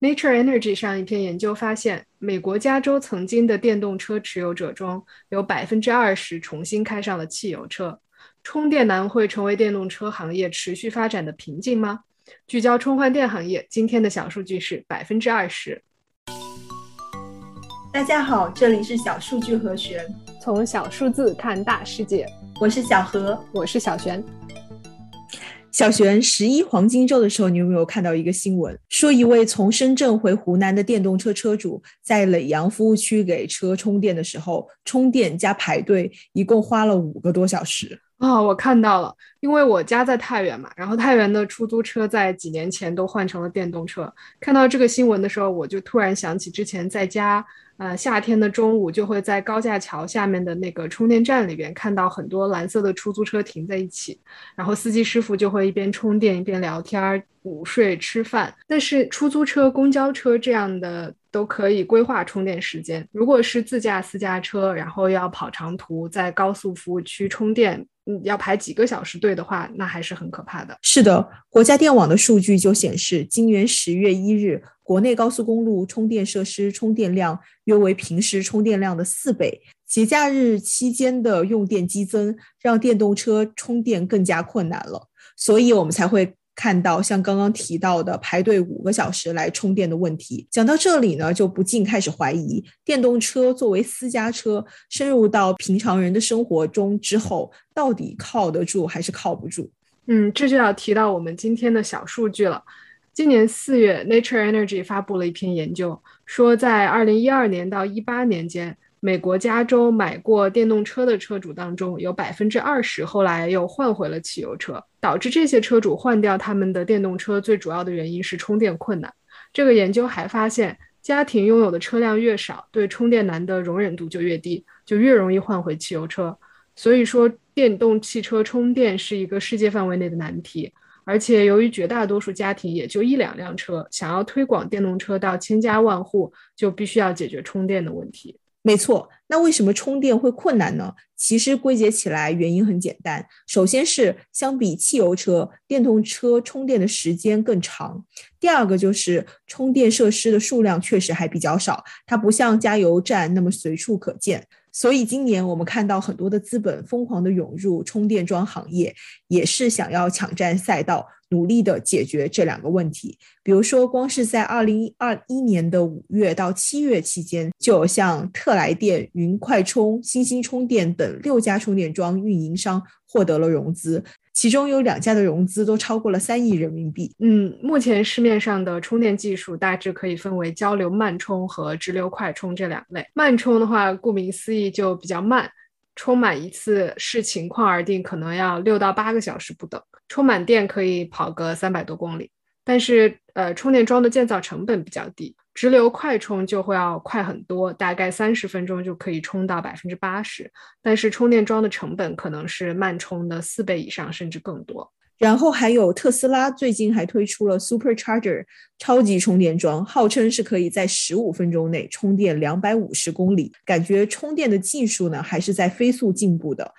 Nature Energy 上一篇研究发现，美国加州曾经的电动车持有者中有百分之二十重新开上了汽油车。充电难会成为电动车行业持续发展的瓶颈吗？聚焦充换电行业，今天的小数据是百分之二十。大家好，这里是小数据和弦，从小数字看大世界。我是小何，我是小璇。小璇，十一黄金周的时候，你有没有看到一个新闻，说一位从深圳回湖南的电动车车主，在耒阳服务区给车充电的时候，充电加排队，一共花了五个多小时。哦，我看到了，因为我家在太原嘛，然后太原的出租车在几年前都换成了电动车。看到这个新闻的时候，我就突然想起之前在家。呃，夏天的中午就会在高架桥下面的那个充电站里边看到很多蓝色的出租车停在一起，然后司机师傅就会一边充电一边聊天、午睡、吃饭。但是出租车、公交车这样的都可以规划充电时间，如果是自驾私家车，然后要跑长途，在高速服务区充电。嗯要排几个小时队的话，那还是很可怕的。是的，国家电网的数据就显示，今年十月一日，国内高速公路充电设施充电量约为平时充电量的四倍。节假日期间的用电激增，让电动车充电更加困难了，所以我们才会。看到像刚刚提到的排队五个小时来充电的问题，讲到这里呢，就不禁开始怀疑，电动车作为私家车深入到平常人的生活中之后，到底靠得住还是靠不住？嗯，这就要提到我们今天的小数据了。今年四月，Nature Energy 发布了一篇研究，说在二零一二年到一八年间。美国加州买过电动车的车主当中，有百分之二十后来又换回了汽油车。导致这些车主换掉他们的电动车最主要的原因是充电困难。这个研究还发现，家庭拥有的车辆越少，对充电难的容忍度就越低，就越容易换回汽油车。所以说，电动汽车充电是一个世界范围内的难题。而且，由于绝大多数家庭也就一两辆车，想要推广电动车到千家万户，就必须要解决充电的问题。没错，那为什么充电会困难呢？其实归结起来原因很简单，首先是相比汽油车，电动车充电的时间更长；第二个就是充电设施的数量确实还比较少，它不像加油站那么随处可见。所以今年我们看到很多的资本疯狂的涌入充电桩行业，也是想要抢占赛道。努力的解决这两个问题，比如说，光是在二零二一年的五月到七月期间，就有像特来电、云快充、新兴充电等六家充电桩运营商获得了融资，其中有两家的融资都超过了三亿人民币。嗯，目前市面上的充电技术大致可以分为交流慢充和直流快充这两类。慢充的话，顾名思义就比较慢。充满一次视情况而定，可能要六到八个小时不等。充满电可以跑个三百多公里，但是呃，充电桩的建造成本比较低。直流快充就会要快很多，大概三十分钟就可以充到百分之八十，但是充电桩的成本可能是慢充的四倍以上，甚至更多。然后还有特斯拉最近还推出了 Supercharger 超级充电桩，号称是可以在十五分钟内充电两百五十公里，感觉充电的技术呢还是在飞速进步的，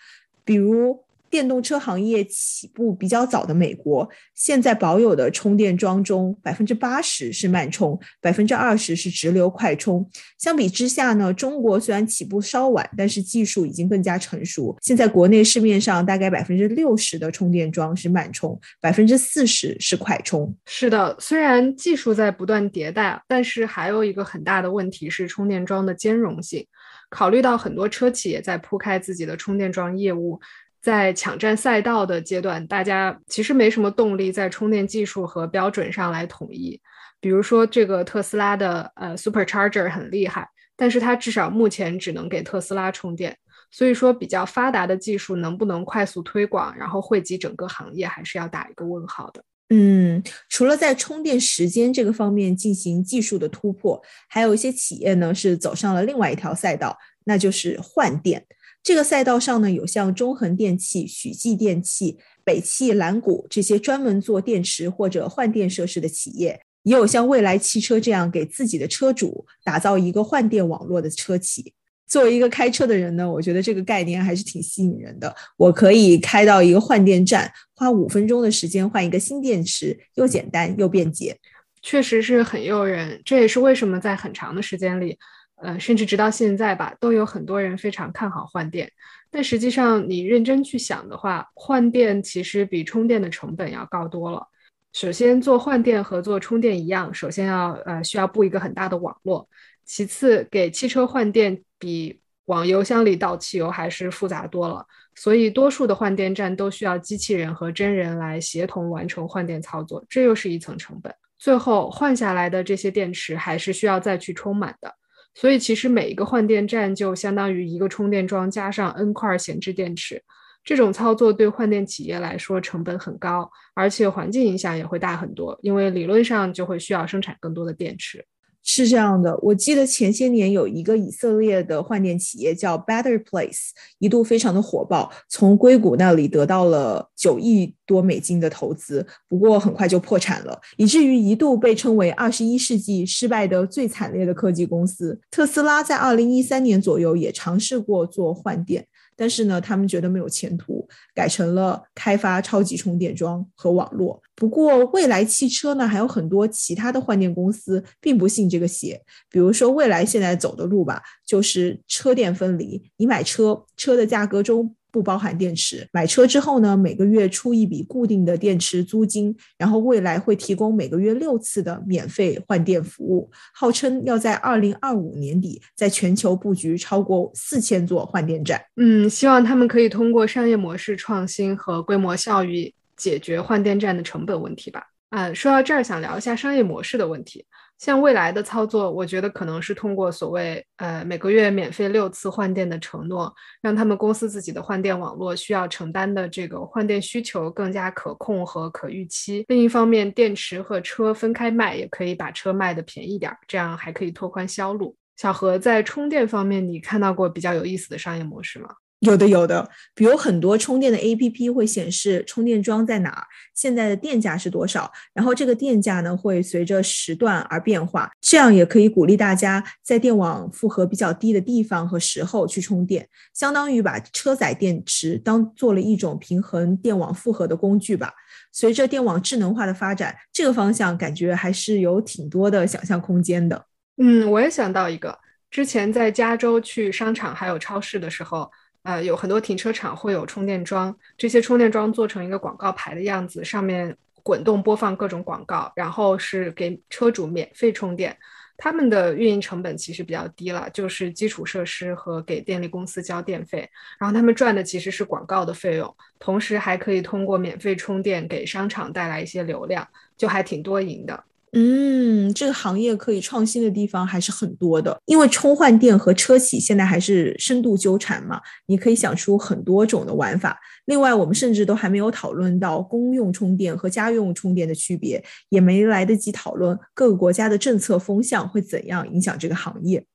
比如。电动车行业起步比较早的美国，现在保有的充电桩中，百分之八十是慢充，百分之二十是直流快充。相比之下呢，中国虽然起步稍晚，但是技术已经更加成熟。现在国内市面上大概百分之六十的充电桩是慢充，百分之四十是快充。是的，虽然技术在不断迭代，但是还有一个很大的问题是充电桩的兼容性。考虑到很多车企也在铺开自己的充电桩业务。在抢占赛道的阶段，大家其实没什么动力在充电技术和标准上来统一。比如说，这个特斯拉的呃 Supercharger 很厉害，但是它至少目前只能给特斯拉充电。所以说，比较发达的技术能不能快速推广，然后惠及整个行业，还是要打一个问号的。嗯，除了在充电时间这个方面进行技术的突破，还有一些企业呢是走上了另外一条赛道，那就是换电。这个赛道上呢，有像中恒电器、许继电器、北汽蓝谷这些专门做电池或者换电设施的企业，也有像蔚来汽车这样给自己的车主打造一个换电网络的车企。作为一个开车的人呢，我觉得这个概念还是挺吸引人的。我可以开到一个换电站，花五分钟的时间换一个新电池，又简单又便捷。确实是很诱人。这也是为什么在很长的时间里，呃，甚至直到现在吧，都有很多人非常看好换电。但实际上，你认真去想的话，换电其实比充电的成本要高多了。首先，做换电和做充电一样，首先要呃需要布一个很大的网络。其次，给汽车换电比往油箱里倒汽油还是复杂多了。所以，多数的换电站都需要机器人和真人来协同完成换电操作，这又是一层成本。最后，换下来的这些电池还是需要再去充满的。所以，其实每一个换电站就相当于一个充电桩加上 N 块闲置电池。这种操作对换电企业来说成本很高，而且环境影响也会大很多，因为理论上就会需要生产更多的电池。是这样的，我记得前些年有一个以色列的换电企业叫 Better Place，一度非常的火爆，从硅谷那里得到了九亿多美金的投资，不过很快就破产了，以至于一度被称为二十一世纪失败的最惨烈的科技公司。特斯拉在二零一三年左右也尝试过做换电。但是呢，他们觉得没有前途，改成了开发超级充电桩和网络。不过，蔚来汽车呢，还有很多其他的换电公司并不信这个邪。比如说，蔚来现在走的路吧，就是车电分离。你买车，车的价格中。不包含电池。买车之后呢，每个月出一笔固定的电池租金，然后未来会提供每个月六次的免费换电服务，号称要在二零二五年底在全球布局超过四千座换电站。嗯，希望他们可以通过商业模式创新和规模效益解决换电站的成本问题吧。啊，说到这儿，想聊一下商业模式的问题。像未来的操作，我觉得可能是通过所谓呃每个月免费六次换电的承诺，让他们公司自己的换电网络需要承担的这个换电需求更加可控和可预期。另一方面，电池和车分开卖，也可以把车卖的便宜点，这样还可以拓宽销路。小何在充电方面，你看到过比较有意思的商业模式吗？有的有的，比如很多充电的 APP 会显示充电桩在哪儿，现在的电价是多少，然后这个电价呢会随着时段而变化，这样也可以鼓励大家在电网负荷比较低的地方和时候去充电，相当于把车载电池当做了一种平衡电网负荷的工具吧。随着电网智能化的发展，这个方向感觉还是有挺多的想象空间的。嗯，我也想到一个，之前在加州去商场还有超市的时候。呃，有很多停车场会有充电桩，这些充电桩做成一个广告牌的样子，上面滚动播放各种广告，然后是给车主免费充电。他们的运营成本其实比较低了，就是基础设施和给电力公司交电费，然后他们赚的其实是广告的费用，同时还可以通过免费充电给商场带来一些流量，就还挺多赢的。嗯，这个行业可以创新的地方还是很多的，因为充换电和车企现在还是深度纠缠嘛，你可以想出很多种的玩法。另外，我们甚至都还没有讨论到公用充电和家用充电的区别，也没来得及讨论各个国家的政策风向会怎样影响这个行业。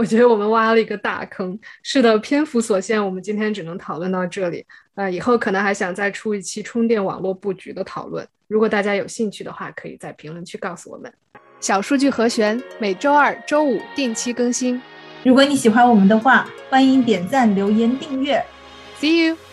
我觉得我们挖了一个大坑。是的，篇幅所限，我们今天只能讨论到这里。呃，以后可能还想再出一期充电网络布局的讨论。如果大家有兴趣的话，可以在评论区告诉我们。小数据和弦每周二、周五定期更新。如果你喜欢我们的话，欢迎点赞、留言、订阅。See you.